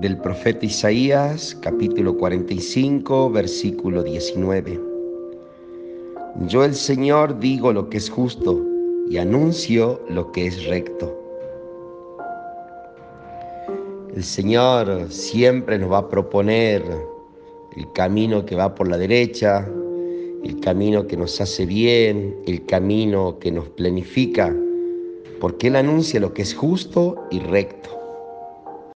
del profeta Isaías, capítulo 45, versículo 19. Yo el Señor digo lo que es justo y anuncio lo que es recto. El Señor siempre nos va a proponer el camino que va por la derecha, el camino que nos hace bien, el camino que nos planifica, porque Él anuncia lo que es justo y recto.